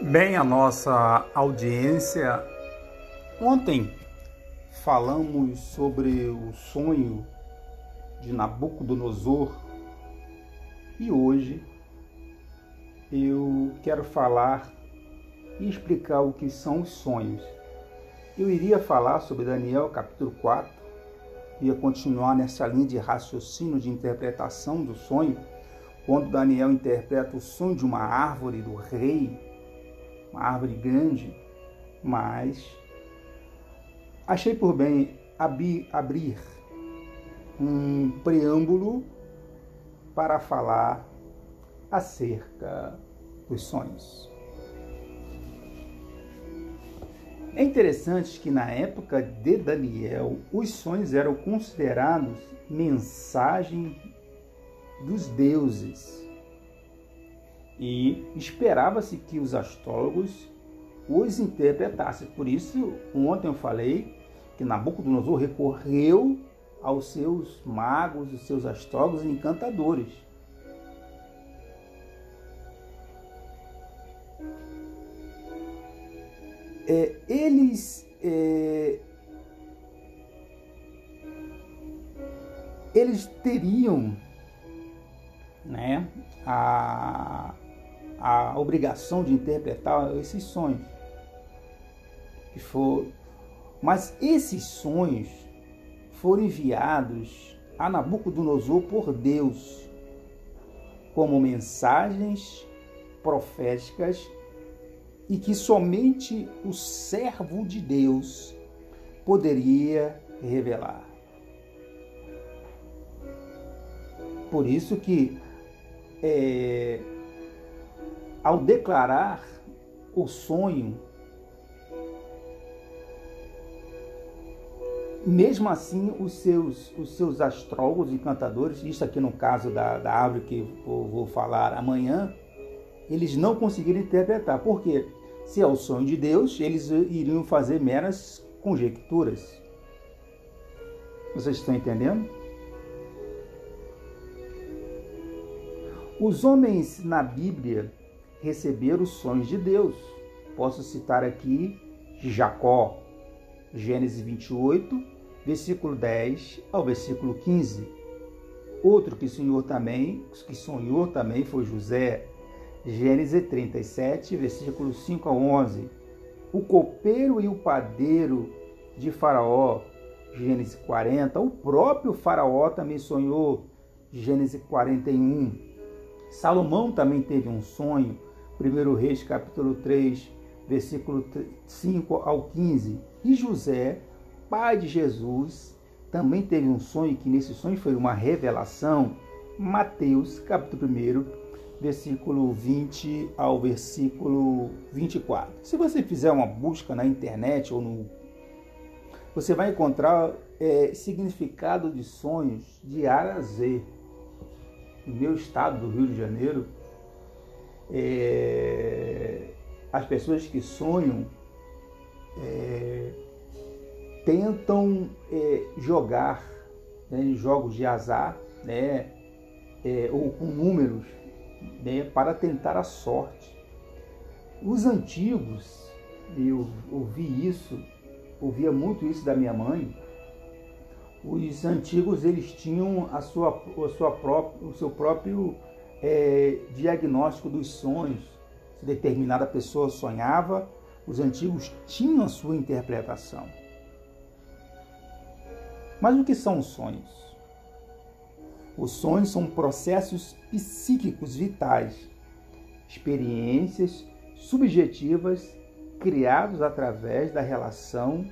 Bem, a nossa audiência, ontem falamos sobre o sonho de Nabucodonosor e hoje eu quero falar e explicar o que são os sonhos. Eu iria falar sobre Daniel capítulo 4, ia continuar nessa linha de raciocínio de interpretação do sonho, quando Daniel interpreta o sonho de uma árvore do rei uma árvore grande, mas achei por bem abrir, abrir um preâmbulo para falar acerca dos sonhos. É interessante que na época de Daniel, os sonhos eram considerados mensagem dos deuses e esperava-se que os astrólogos os interpretassem. Por isso, ontem eu falei que Nabucodonosor recorreu aos seus magos, os seus astrólogos e encantadores. É, eles é, eles teriam né, a, a obrigação de interpretar esses sonhos. Que for, mas esses sonhos foram enviados a Nabucodonosor por Deus como mensagens proféticas e que somente o servo de Deus poderia revelar. Por isso que é, ao declarar o sonho, mesmo assim os seus, os seus astrólogos e cantadores, isso aqui no caso da, da árvore que eu vou falar amanhã, eles não conseguiram interpretar. Por quê? Se é o sonho de Deus, eles iriam fazer meras conjecturas. Vocês estão entendendo? Os homens na Bíblia receberam os sonhos de Deus. Posso citar aqui Jacó, Gênesis 28, versículo 10 ao versículo 15. Outro que sonhou também, que sonhou também foi José, Gênesis 37, versículo 5 a 11. O copeiro e o padeiro de Faraó, Gênesis 40. O próprio Faraó também sonhou, Gênesis 41. Salomão também teve um sonho, 1 Reis capítulo 3, versículo 5 ao 15. E José, pai de Jesus, também teve um sonho, que nesse sonho foi uma revelação. Mateus capítulo 1, versículo 20 ao versículo 24. Se você fizer uma busca na internet ou no. Você vai encontrar é, significado de sonhos de A a Z no meu estado do Rio de Janeiro, é, as pessoas que sonham é, tentam é, jogar né, em jogos de azar né, é, ou com números né, para tentar a sorte. Os antigos, eu ouvi isso, ouvia muito isso da minha mãe, os antigos eles tinham a sua, a sua própria, o seu próprio é, diagnóstico dos sonhos. Se determinada pessoa sonhava, os antigos tinham a sua interpretação. Mas o que são os sonhos? Os sonhos são processos psíquicos vitais, experiências subjetivas criados através da relação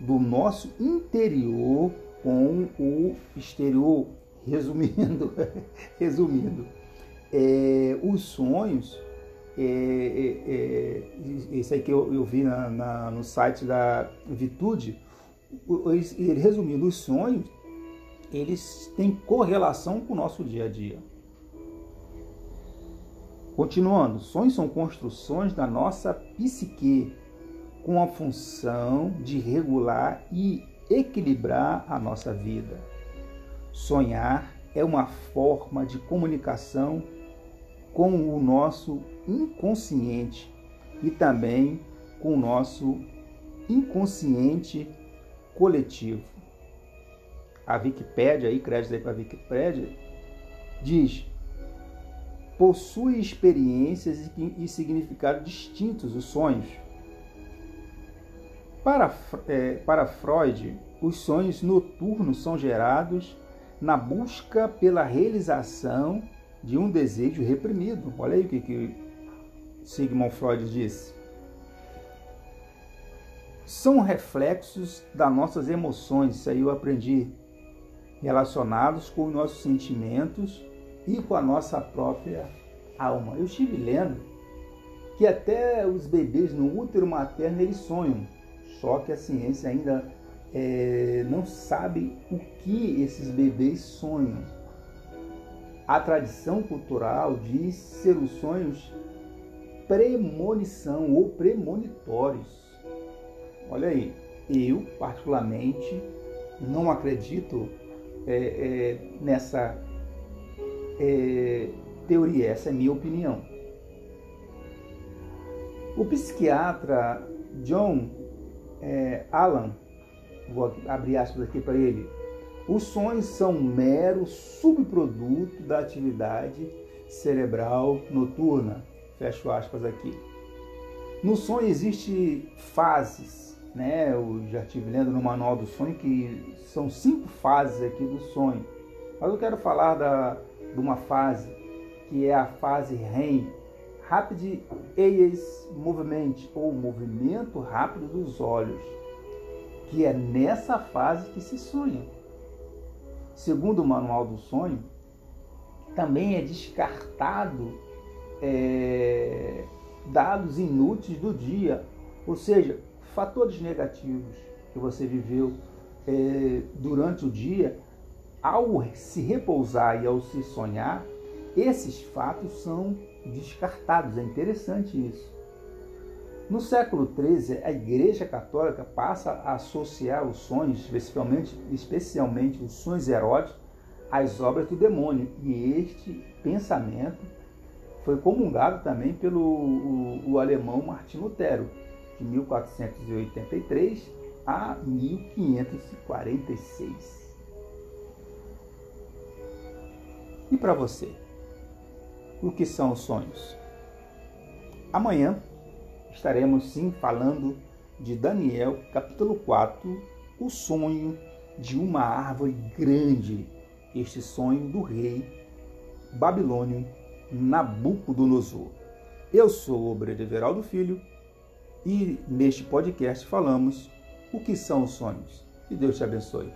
do nosso interior com o exterior. Resumindo, resumindo, é, os sonhos, é, é, é, esse aí que eu, eu vi na, na, no site da Vitude, ele, resumindo, os sonhos, eles têm correlação com o nosso dia a dia. Continuando, sonhos são construções da nossa psique com a função de regular e equilibrar a nossa vida. Sonhar é uma forma de comunicação com o nosso inconsciente, e também com o nosso inconsciente coletivo. A Wikipédia, aí, crédito aí para a Wikipédia, diz: possui experiências e significados distintos os sonhos. Para, é, para Freud, os sonhos noturnos são gerados na busca pela realização de um desejo reprimido. Olha aí o que, que Sigmund Freud disse. São reflexos das nossas emoções, isso aí eu aprendi, relacionados com os nossos sentimentos e com a nossa própria alma. Eu estive lendo que até os bebês no útero materno eles sonham, só que a ciência ainda é, não sabe o que esses bebês sonham. A tradição cultural diz ser os sonhos premonição ou premonitórios. Olha aí, eu particularmente não acredito é, é, nessa é, teoria, essa é minha opinião. O psiquiatra John é, Allan, vou abrir aspas aqui para ele, os sonhos são um mero subproduto da atividade cerebral noturna. Fecho aspas aqui. No sonho existe fases, né? Eu já estive lendo no manual do sonho que são cinco fases aqui do sonho. Mas eu quero falar da, de uma fase que é a fase REM, Rapid Eye Movement, ou movimento rápido dos olhos, que é nessa fase que se sonha. Segundo o manual do sonho, também é descartado é, dados inúteis do dia, ou seja, fatores negativos que você viveu é, durante o dia, ao se repousar e ao se sonhar, esses fatos são descartados. É interessante isso. No século XIII, a Igreja Católica passa a associar os sonhos, especialmente, especialmente os sonhos eróticos, às obras do demônio. E este pensamento foi comungado também pelo o, o alemão Martin Lutero, de 1483 a 1546. E para você? o que são os sonhos. Amanhã estaremos sim falando de Daniel, capítulo 4, o sonho de uma árvore grande, este sonho do rei babilônio Nabucodonosor. Eu sou o Brede Veraldo Filho e neste podcast falamos o que são os sonhos. Que Deus te abençoe.